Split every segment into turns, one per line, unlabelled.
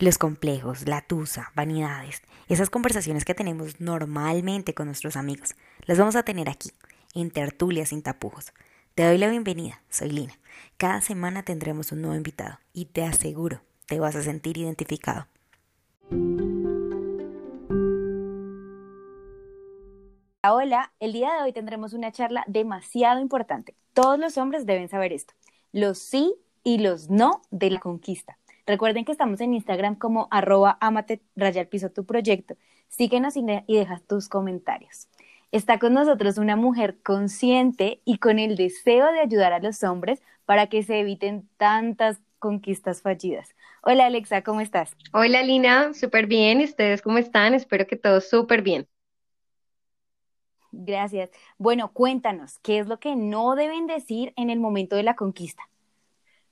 Los complejos, la tusa, vanidades, esas conversaciones que tenemos normalmente con nuestros amigos, las vamos a tener aquí, en Tertulia sin tapujos. Te doy la bienvenida, soy Lina. Cada semana tendremos un nuevo invitado y te aseguro, te vas a sentir identificado. Hola, el día de hoy tendremos una charla demasiado importante. Todos los hombres deben saber esto, los sí y los no de la conquista. Recuerden que estamos en Instagram como arroba amate raya piso tu proyecto. Síguenos y, y dejas tus comentarios. Está con nosotros una mujer consciente y con el deseo de ayudar a los hombres para que se eviten tantas conquistas fallidas. Hola Alexa, ¿cómo estás?
Hola Lina, súper bien. ¿Y ustedes cómo están? Espero que todo súper bien.
Gracias. Bueno, cuéntanos, ¿qué es lo que no deben decir en el momento de la conquista?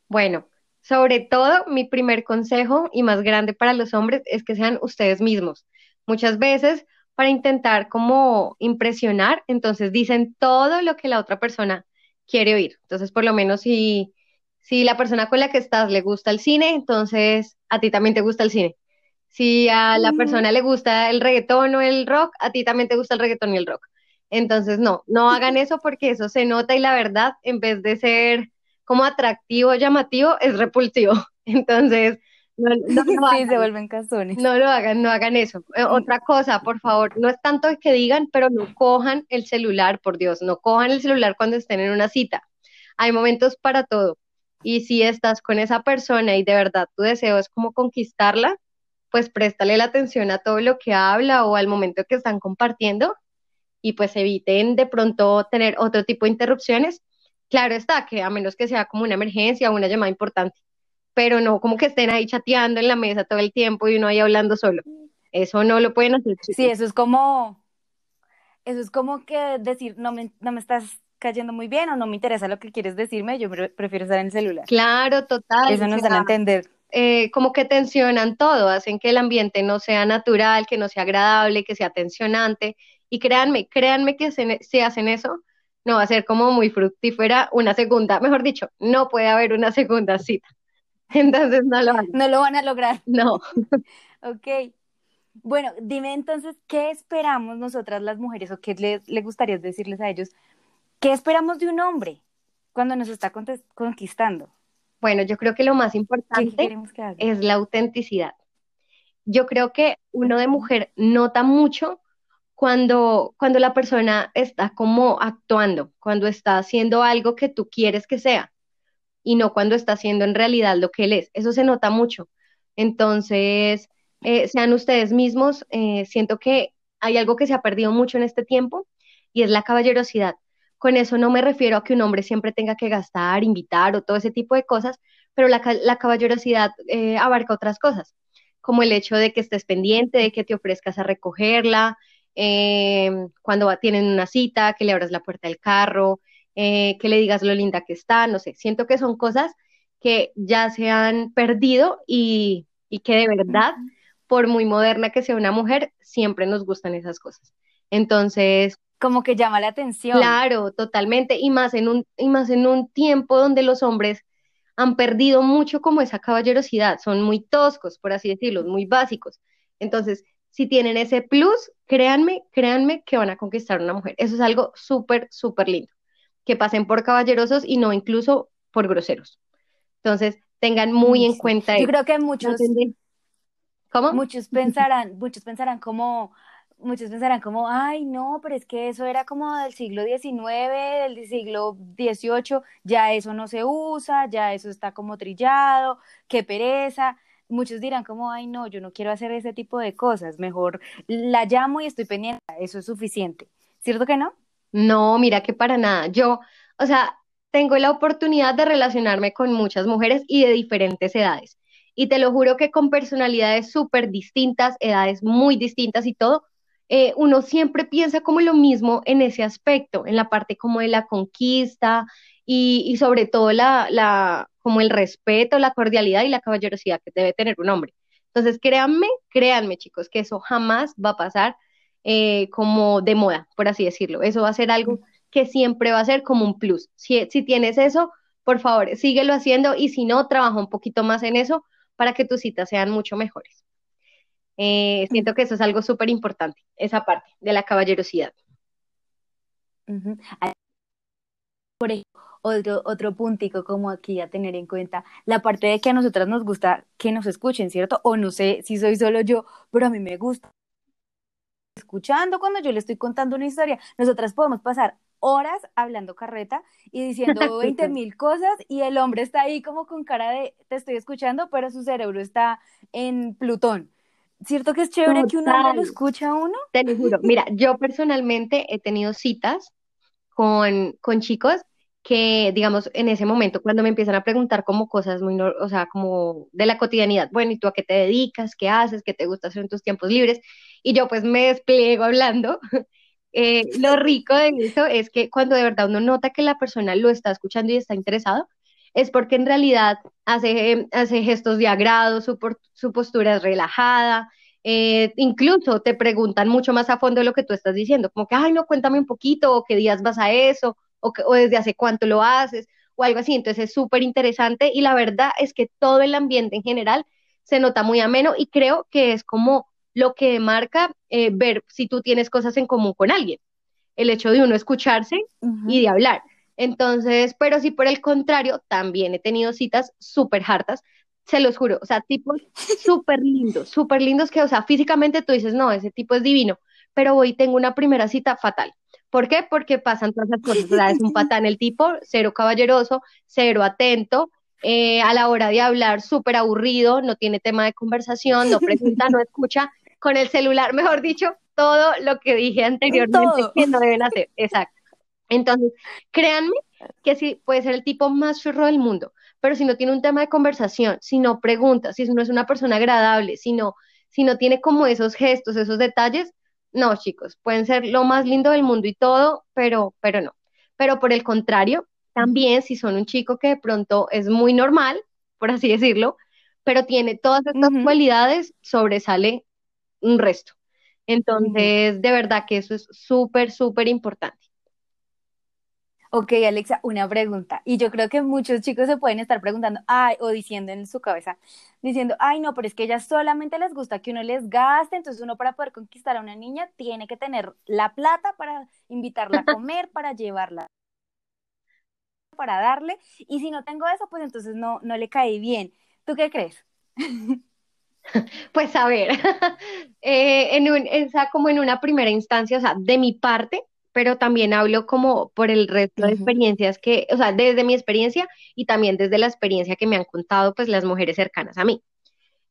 Bueno, sobre todo, mi primer consejo y más grande para los hombres es que sean ustedes mismos. Muchas veces, para intentar como impresionar, entonces dicen todo lo que la otra persona quiere oír. Entonces, por lo menos si, si la persona con la que estás le gusta el cine, entonces a ti también te gusta el cine. Si a la persona le gusta el reggaetón o el rock, a ti también te gusta el reggaetón y el rock. Entonces, no, no hagan eso porque eso se nota y la verdad, en vez de ser como atractivo, llamativo, es repulsivo. Entonces, no, no lo
sí, se vuelven cazones.
No lo hagan, no hagan eso. Eh, otra cosa, por favor, no es tanto que digan, pero no cojan el celular, por Dios, no cojan el celular cuando estén en una cita. Hay momentos para todo. Y si estás con esa persona y de verdad tu deseo es como conquistarla, pues préstale la atención a todo lo que habla o al momento que están compartiendo y pues eviten de pronto tener otro tipo de interrupciones Claro está, que a menos que sea como una emergencia o una llamada importante, pero no como que estén ahí chateando en la mesa todo el tiempo y uno ahí hablando solo. Eso no lo pueden hacer.
Sí, eso es como, eso es como que decir, no me, no me estás cayendo muy bien o no me interesa lo que quieres decirme, yo prefiero estar en el celular.
Claro, total.
Eso nos dan a entender.
Eh, como que tensionan todo, hacen que el ambiente no sea natural, que no sea agradable, que sea tensionante. Y créanme, créanme que si hacen eso, no va a ser como muy fructífera una segunda, mejor dicho, no puede haber una segunda cita. Entonces no lo van.
No lo van a lograr.
No.
ok. Bueno, dime entonces, ¿qué esperamos nosotras las mujeres o qué le, gustaría decirles a ellos? ¿Qué esperamos de un hombre cuando nos está conquistando?
Bueno, yo creo que lo más importante es la autenticidad. Yo creo que uno de mujer nota mucho cuando, cuando la persona está como actuando, cuando está haciendo algo que tú quieres que sea y no cuando está haciendo en realidad lo que él es. Eso se nota mucho. Entonces, eh, sean ustedes mismos. Eh, siento que hay algo que se ha perdido mucho en este tiempo y es la caballerosidad. Con eso no me refiero a que un hombre siempre tenga que gastar, invitar o todo ese tipo de cosas, pero la, caballerosidad eh, abarca otras cosas, como el hecho de que estés pendiente, de que te ofrezcas a recogerla, eh, cuando tienen una cita, que le abras la puerta del carro, eh, que le digas lo linda que está, no sé, siento que son cosas que ya se han perdido y, que de verdad, por muy moderna que sea una mujer, siempre nos gustan esas cosas. Entonces,
como que llama la atención.
Claro, totalmente, y más en un, y más en un tiempo donde los hombres han perdido mucho como esa caballerosidad, son muy toscos, por así decirlo, muy básicos. Entonces, si tienen ese plus, créanme, créanme que van a conquistar a una mujer. Eso es algo súper, súper lindo. Que pasen por caballerosos y no incluso por groseros. Entonces, tengan muy en cuenta
Yo creo que muchos, ¿Cómo? Muchos pensarán, muchos pensarán como, muchos pensarán como, ay, no, pero es que eso era como del siglo XIX, del siglo XVIII, ya eso no se usa, ya eso está como trillado, qué pereza muchos dirán como, ay no, yo no quiero hacer ese tipo de cosas, mejor la llamo y estoy pendiente, eso es suficiente. ¿Cierto que no?
No, mira que para nada. Yo, o sea, tengo la oportunidad de relacionarme con muchas mujeres y de diferentes edades. Y te lo juro que con personalidades súper distintas, edades muy distintas y todo, eh, uno siempre piensa como lo mismo en ese aspecto, en la parte como de la conquista y, sobre todo la, la, como el respeto, la cordialidad y la caballerosidad que debe tener un hombre. Entonces, créanme, créanme chicos, que eso jamás va a pasar eh, como de moda, por así decirlo. Eso va a ser algo que siempre va a ser como un plus. Si, si tienes eso, por favor, síguelo haciendo y si no, trabaja un poquito más en eso, para que tus citas sean mucho mejores. Eh, siento que eso es algo súper importante, esa parte de la caballerosidad.
Por ejemplo, otro, otro puntico como aquí a tener en cuenta, la parte de que a nosotras nos gusta que nos escuchen, ¿cierto? O no sé si soy solo yo, pero a mí me gusta escuchando cuando yo le estoy contando una historia. Nosotras podemos pasar horas hablando carreta y diciendo 20 mil cosas y el hombre está ahí como con cara de te estoy escuchando, pero su cerebro está en Plutón. ¿Cierto que es chévere que un hombre lo escucha a uno?
Te lo juro. Mira, yo personalmente he tenido citas con, con chicos que, digamos, en ese momento, cuando me empiezan a preguntar como cosas muy, o sea, como de la cotidianidad, bueno, ¿y tú a qué te dedicas? ¿Qué haces? ¿Qué te gusta hacer en tus tiempos libres? Y yo pues me despliego hablando. Eh, lo rico de eso es que cuando de verdad uno nota que la persona lo está escuchando y está interesado, es porque en realidad hace, hace gestos de agrado, su, su postura es relajada, eh, incluso te preguntan mucho más a fondo de lo que tú estás diciendo, como que, ay, no, cuéntame un poquito, o qué días vas a eso, o, desde hace cuánto lo haces o algo así. Entonces es súper interesante y la verdad es que todo el ambiente en general se nota muy ameno y creo que es como lo que marca eh, ver si tú tienes cosas en común con alguien. El hecho de uno escucharse y de hablar. Entonces, pero si por el contrario, también he tenido citas súper hartas, se los juro, o sea, tipos súper lindos, súper lindos que, o sea, físicamente tú dices, no, ese tipo es divino, pero hoy tengo una primera cita fatal. ¿Por qué? Porque pasan todas esas cosas. O sea, es un patán el tipo, cero caballeroso, cero atento, eh, a la hora de hablar súper aburrido, no tiene tema de conversación, no pregunta, no escucha, con el celular, mejor dicho, todo lo que dije anteriormente que no deben hacer. Exacto. Entonces, créanme que sí puede ser el tipo más churro del mundo, pero si no tiene un tema de conversación, si no pregunta, si no es una persona agradable, si no, si no tiene como esos gestos, esos detalles, no, chicos, pueden ser lo más lindo del mundo y todo, pero, pero no. Pero por el contrario, también si son un chico que de pronto es muy normal, por así decirlo, pero tiene todas estas cualidades, sobresale un resto. Entonces, de verdad que eso es súper, súper importante.
Ok, Alexa, una pregunta. Y yo creo que muchos chicos se pueden estar preguntando, ay, o diciendo en su cabeza, diciendo, ay, no, pero es que ellas solamente les gusta que uno les gaste, entonces uno para poder conquistar a una niña tiene que tener la plata para invitarla a comer, para llevarla, para darle, y si no tengo eso, pues entonces no, no le cae bien. ¿Tú qué crees?
Pues a ver, eh, en un, como en una primera instancia, o sea, de mi parte, pero también hablo como por el resto de experiencias que, o sea, desde mi experiencia y también desde la experiencia que me han contado pues las mujeres cercanas a mí.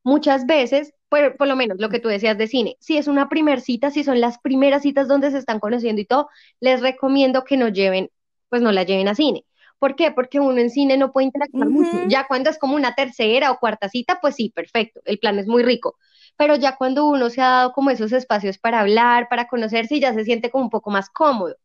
Muchas veces, por, por lo menos lo que tú decías de cine, si es una primer cita, si son las primeras citas donde se están conociendo y todo, les recomiendo que no lleven, pues no la lleven a cine. ¿Por qué? Porque uno en cine no puede interactuar mucho. Ya cuando es como una tercera o cuarta cita, pues sí, perfecto, el plan es muy rico pero ya cuando uno se ha dado como esos espacios para hablar, para conocerse, ya se siente como un poco más cómodo,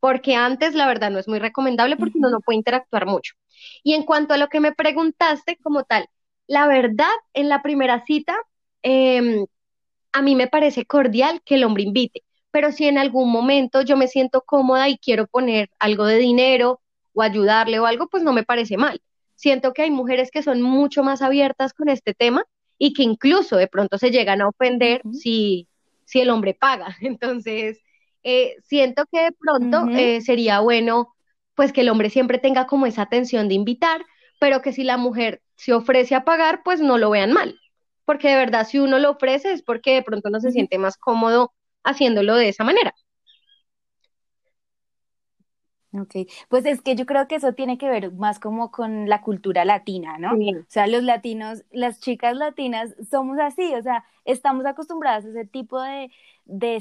porque antes la verdad no es muy recomendable porque uno no puede interactuar mucho. Y en cuanto a lo que me preguntaste como tal, la verdad, en la primera cita, em, a mí me parece cordial que el hombre invite, pero si en algún momento yo me siento cómoda y quiero poner algo de dinero o ayudarle o algo, pues no me parece mal. Siento que hay mujeres que son mucho más abiertas con este tema y que incluso de pronto se llegan a ofender si, si el hombre paga. Entonces, eh, siento que de pronto eh, sería bueno pues que el hombre siempre tenga como esa atención de invitar, pero que si la mujer se ofrece a pagar, pues no lo vean mal, porque de verdad si uno lo ofrece es porque de pronto no se siente más cómodo haciéndolo de esa manera.
Ok, pues es que yo creo que eso tiene que ver más como con la cultura latina, ¿no? O sea, los latinos, las chicas latinas somos así, o sea, estamos acostumbradas a ese tipo de,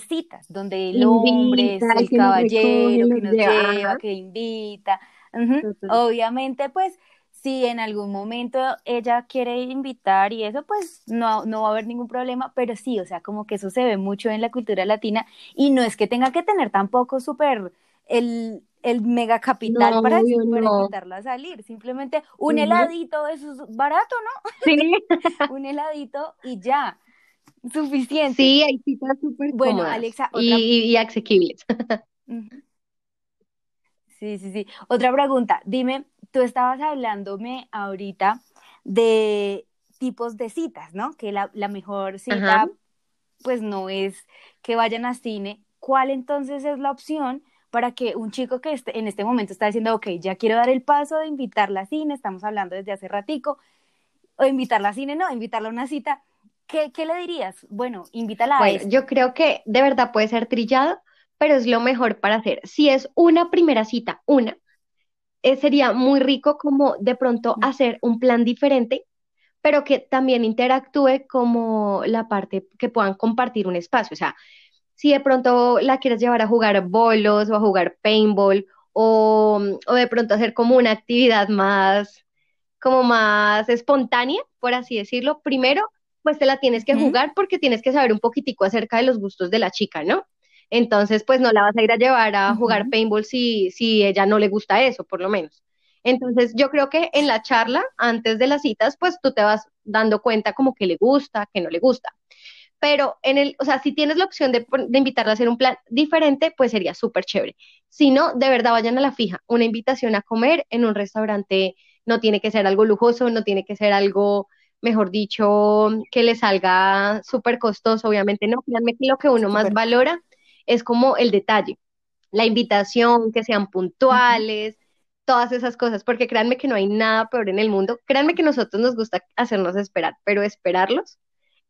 citas, donde el hombre es el caballero que nos lleva, que invita. Obviamente, pues, si en algún momento ella quiere invitar y eso, pues no, no va a haber ningún problema, pero sí, o sea, como que eso se ve mucho en la cultura latina y no es que tenga que tener tampoco súper el el mega capital para, invitarla a salir. Simplemente un heladito, eso es barato, ¿no? Sí. un heladito y ya. Suficiente.
Sí, hay citas súper Bueno, Alexa, y, y, asequibles.
sí, sí, sí. Otra pregunta. Dime, tú estabas hablándome ahorita de tipos de citas, ¿no? Que la, mejor cita, pues no es que vayan a cine. ¿Cuál entonces es la opción para que un chico que en este momento está diciendo, ok, ya quiero dar el paso de invitarla a cine, estamos hablando desde hace ratico, o invitarla a cine, no, invitarla a una cita, ¿qué, le dirías? Bueno, invítala a
eso. Yo creo que de verdad puede ser trillado, pero es lo mejor para hacer. Si es una primera cita, una, eh, sería muy rico como de pronto hacer un plan diferente, pero que también interactúe como la parte que puedan compartir un espacio. O sea, si de pronto la quieres llevar a jugar bolos o a jugar paintball o, o de pronto hacer como una actividad más, como más espontánea, por así decirlo, primero pues te la tienes que jugar porque tienes que saber un poquitico acerca de los gustos de la chica, ¿no? Entonces, pues no la vas a ir a llevar a jugar paintball si, si ella no le gusta eso, por lo menos. Entonces, yo creo que en la charla, antes de las citas, pues tú te vas dando cuenta como que le gusta, que no le gusta. Pero en el, o sea, si tienes la opción de, de invitarla a hacer un plan diferente, pues sería súper chévere. Si no, de verdad vayan a la fija. Una invitación a comer en un restaurante no tiene que ser algo lujoso, no tiene que ser algo, mejor dicho, que le salga súper costoso, obviamente no. Créanme que lo que uno más valora es como el detalle, la invitación, que sean puntuales, todas esas cosas, porque créanme que no hay nada peor en el mundo. Créanme que nosotros nos gusta hacernos esperar, pero esperarlos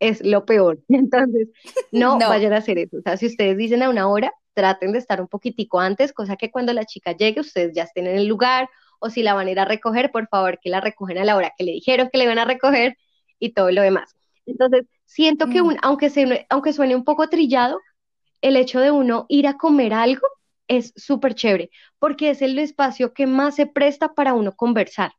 es lo peor. Entonces, no, vayan a hacer eso. O sea, si ustedes dicen a una hora, traten de estar un poquitico antes, cosa que cuando la chica llegue, ustedes ya estén en el lugar, o si la van a ir a recoger, por favor, que la recogen a la hora que le dijeron que le iban a recoger y todo lo demás. Entonces, siento que mm. un, aunque, se, aunque suene un poco trillado, el hecho de uno ir a comer algo es súper chévere, porque es el espacio que más se presta para uno conversar,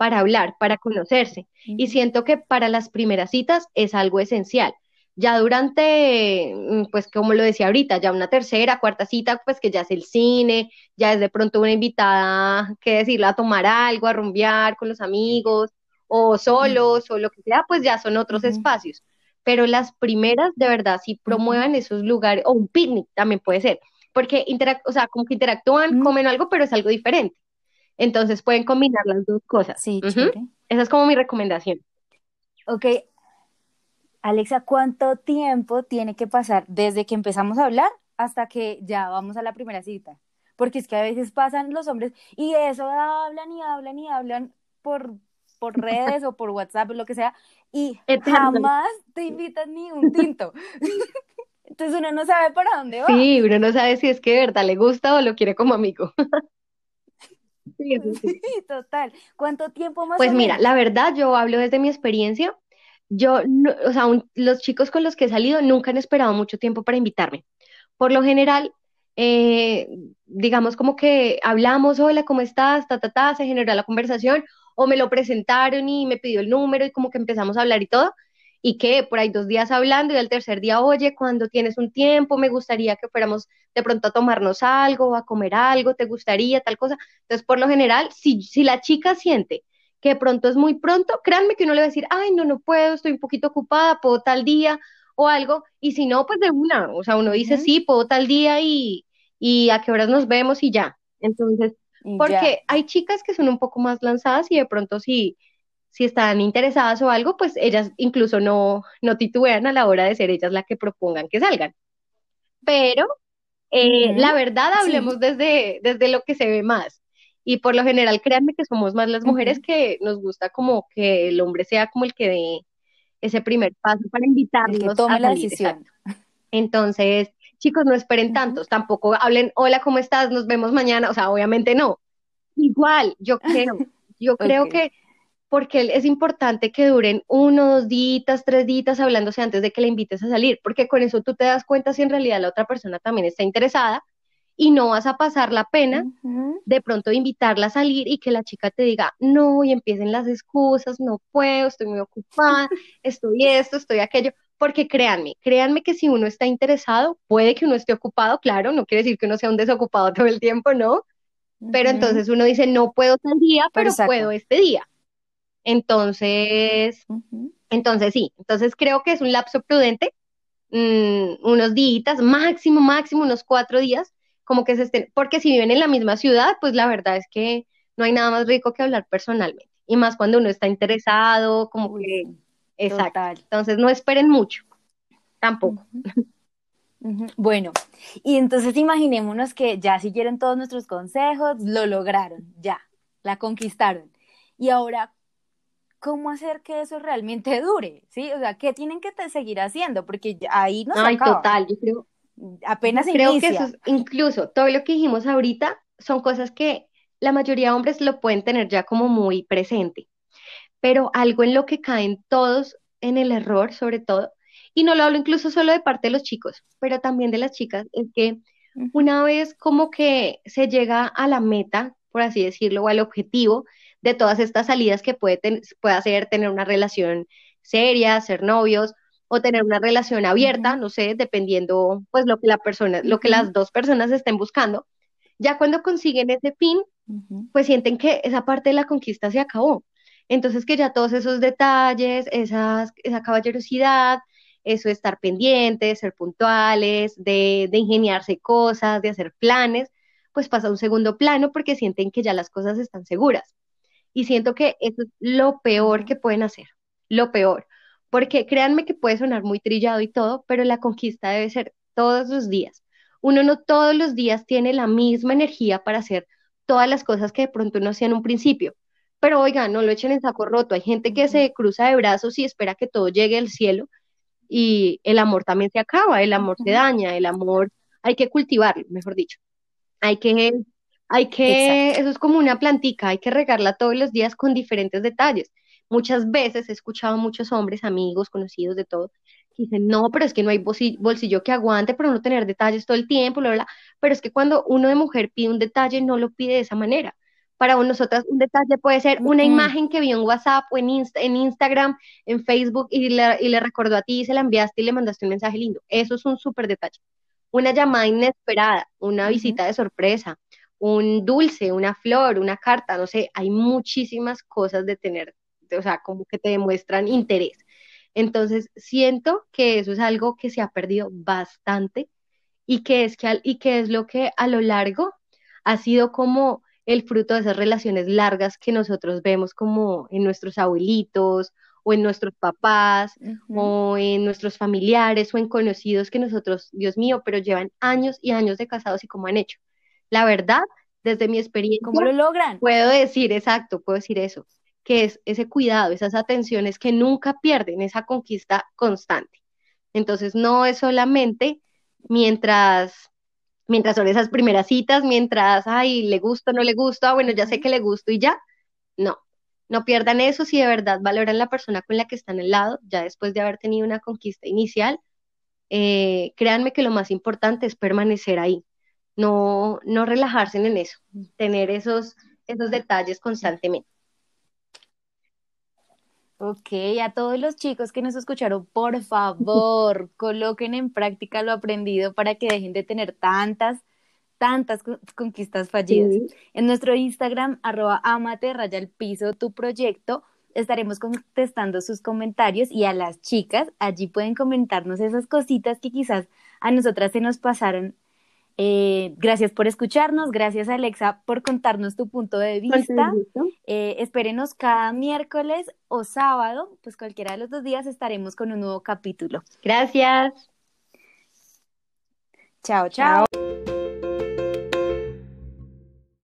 para hablar, para conocerse. Y siento que para las primeras citas es algo esencial. Ya durante, mm, pues como lo decía ahorita, ya una tercera, cuarta cita, pues que ya es el cine, ya es de pronto una invitada, que decirlo, a tomar algo, a rumbear con los amigos, o solos, o lo que sea, pues ya son otros espacios pero las primeras de verdad sí promuevan esos lugares, o un picnic también puede ser, porque o sea, como que interactúan, comen algo, pero es algo diferente. Entonces pueden combinar las dos cosas.
Sí,
Esa es como mi recomendación.
Ok. Alexa, ¿cuánto tiempo tiene que pasar desde que empezamos a hablar hasta que ya vamos a la primera cita? Porque es que a veces pasan los hombres y de eso hablan y hablan y hablan por por redes o por WhatsApp, o lo que sea, y jamás te invitan ni un tinto. Entonces uno no sabe para dónde va.
Sí, uno no sabe si es que de verdad le gusta o lo quiere como amigo.
sí, sí, total. ¿Cuánto tiempo más?
Pues mira, la verdad, yo hablo desde mi experiencia. Yo, o sea, los chicos con los que he salido nunca han esperado mucho tiempo para invitarme. Por lo general, eh, digamos como que hablamos, hola, ¿cómo estás? Ta, ta, ta, se genera la conversación, o me lo presentaron y me pidió el número y como que empezamos a hablar y todo, y que por ahí dos días hablando y al tercer día, oye, cuando tienes un tiempo, me gustaría que fuéramos de pronto a tomarnos algo, a comer algo, ¿te gustaría tal cosa? Entonces, por lo general, si, si la chica siente que de pronto es muy pronto, créanme que uno le va a decir, ay, no, no puedo, estoy un poquito ocupada, puedo tal día o algo, y si no, pues de una, o sea, uno dice, sí, puedo tal día y, y a qué horas nos vemos y ya. Entonces, porque hay chicas que son un poco más lanzadas y de pronto si, si están interesadas o algo, pues ellas incluso no, no titubean a la hora de ser ellas las que propongan que salgan. Pero eh, la verdad, hablemos desde, desde lo que se ve más. Y por lo general, créanme que somos más las mujeres que nos gusta como que el hombre sea como el que dé ese primer paso para invitarnos
a la decisión.
Entonces, chicos, no esperen tantos, tampoco hablen, hola, ¿cómo estás? Nos vemos mañana, o sea, obviamente no. Igual, yo creo, yo creo que porque es importante que duren uno, dos días, tres días hablándose antes de que le invites a salir, porque con eso tú te das cuenta si en realidad la otra persona también está interesada y no vas a pasar la pena de pronto invitarla a salir y que la chica te diga, no, y empiecen las excusas, no puedo, estoy muy ocupada, estoy esto, estoy aquello, porque créanme, créanme que si uno está interesado, puede que uno esté ocupado, claro, no quiere decir que uno sea un desocupado todo el tiempo, ¿no? Pero entonces uno dice, no puedo tal día, pero puedo este día. Entonces, entonces sí, entonces creo que es un lapso prudente, mm, unos días, máximo, máximo, unos cuatro días, como que se estén, porque si viven en la misma ciudad, pues la verdad es que no hay nada más rico que hablar personalmente. Y más cuando uno está interesado, como que Exacto. Entonces no esperen mucho, tampoco.
Bueno, y entonces imaginémonos que ya siguieron todos nuestros consejos, lo lograron, ya, la conquistaron. Y ahora, ¿cómo hacer que eso realmente dure? ¿Sí? O sea, ¿qué tienen que seguir haciendo? Porque ahí no
Ay, total, yo creo.
Apenas
creo que eso es, incluso todo lo que dijimos ahorita son cosas que la mayoría de hombres lo pueden tener ya como muy presente. Pero algo en lo que caen todos en el error, sobre todo, y no lo hablo incluso solo de parte de los chicos, pero también de las chicas, es que una vez como que se llega a la meta, por así decirlo, o al objetivo de todas estas salidas que puede, puede hacer tener una relación seria, ser novios, o tener una relación abierta, no sé, dependiendo pues lo que la persona, lo que las dos personas estén buscando. Ya cuando consiguen ese fin, pues sienten que esa parte de la conquista se acabó. Entonces que ya todos esos detalles, esas, esa caballerosidad, eso de estar pendientes, ser puntuales, de, de ingeniarse cosas, de hacer planes, pues pasa a un segundo plano porque sienten que ya las cosas están seguras. Y siento que eso es lo peor que pueden hacer, lo peor. Porque créanme que puede sonar muy trillado y todo, pero la conquista debe ser todos los días. Uno no todos los días tiene la misma energía para hacer todas las cosas que de pronto no hacían un principio. Pero oiga, no lo echen en saco roto. Hay gente que se cruza de brazos y espera que todo llegue al cielo y el amor también se acaba, el amor se daña, el amor hay que cultivarlo, mejor dicho. Hay que, hay que, eso es como una plantica, hay que regarla todos los días con diferentes detalles. Muchas veces he escuchado a muchos hombres, amigos, conocidos de todo, que dicen, no, pero es que no hay bolsillo que aguante, pero no tener detalles todo el tiempo, bla, bla. Pero es que cuando uno de mujer pide un detalle, no lo pide de esa manera para nosotras un detalle puede ser una imagen que vio en WhatsApp o en, en Instagram, en Facebook y le, y le, recordó a ti y se la enviaste y le mandaste un mensaje lindo. Eso es un súper detalle. Una llamada inesperada, una visita de sorpresa, un dulce, una flor, una carta, no sé, hay muchísimas cosas de tener, o sea, como que te demuestran interés. Entonces, siento que eso es algo que se ha perdido bastante y que es, que, y que es lo que a lo largo ha sido como el fruto de esas relaciones largas que nosotros vemos como en nuestros abuelitos o en nuestros papás o en nuestros familiares o en conocidos que nosotros, Dios mío, pero llevan años y años de casados y cómo han hecho. La verdad, desde mi experiencia,
¿cómo lo logran?
Puedo decir, exacto, puedo decir eso, que es ese cuidado, esas atenciones que nunca pierden, esa conquista constante. Entonces, no es solamente mientras mientras son esas primeras citas, mientras, ay, le gusta, no le gusta, bueno, ya sé que le gusto y ya. No, no pierdan eso si de verdad valoran la persona con la que están al lado, ya después de haber tenido una conquista inicial. Eh, créanme que lo más importante es permanecer ahí, no, no relajarse en eso, tener esos, esos detalles constantemente.
Ok, a todos los chicos que nos escucharon, por favor, coloquen en práctica lo aprendido para que dejen de tener tantas, tantas conquistas fallidas. En nuestro Instagram, arroba amate, raya el piso, tu proyecto, estaremos contestando sus comentarios y a las chicas, allí pueden comentarnos esas cositas que quizás a nosotras se nos pasaron eh, gracias por escucharnos, gracias Alexa por contarnos tu punto de vista. Eh, espérenos cada miércoles o sábado, pues cualquiera de los dos días estaremos con un nuevo capítulo.
Gracias.
chao. chao.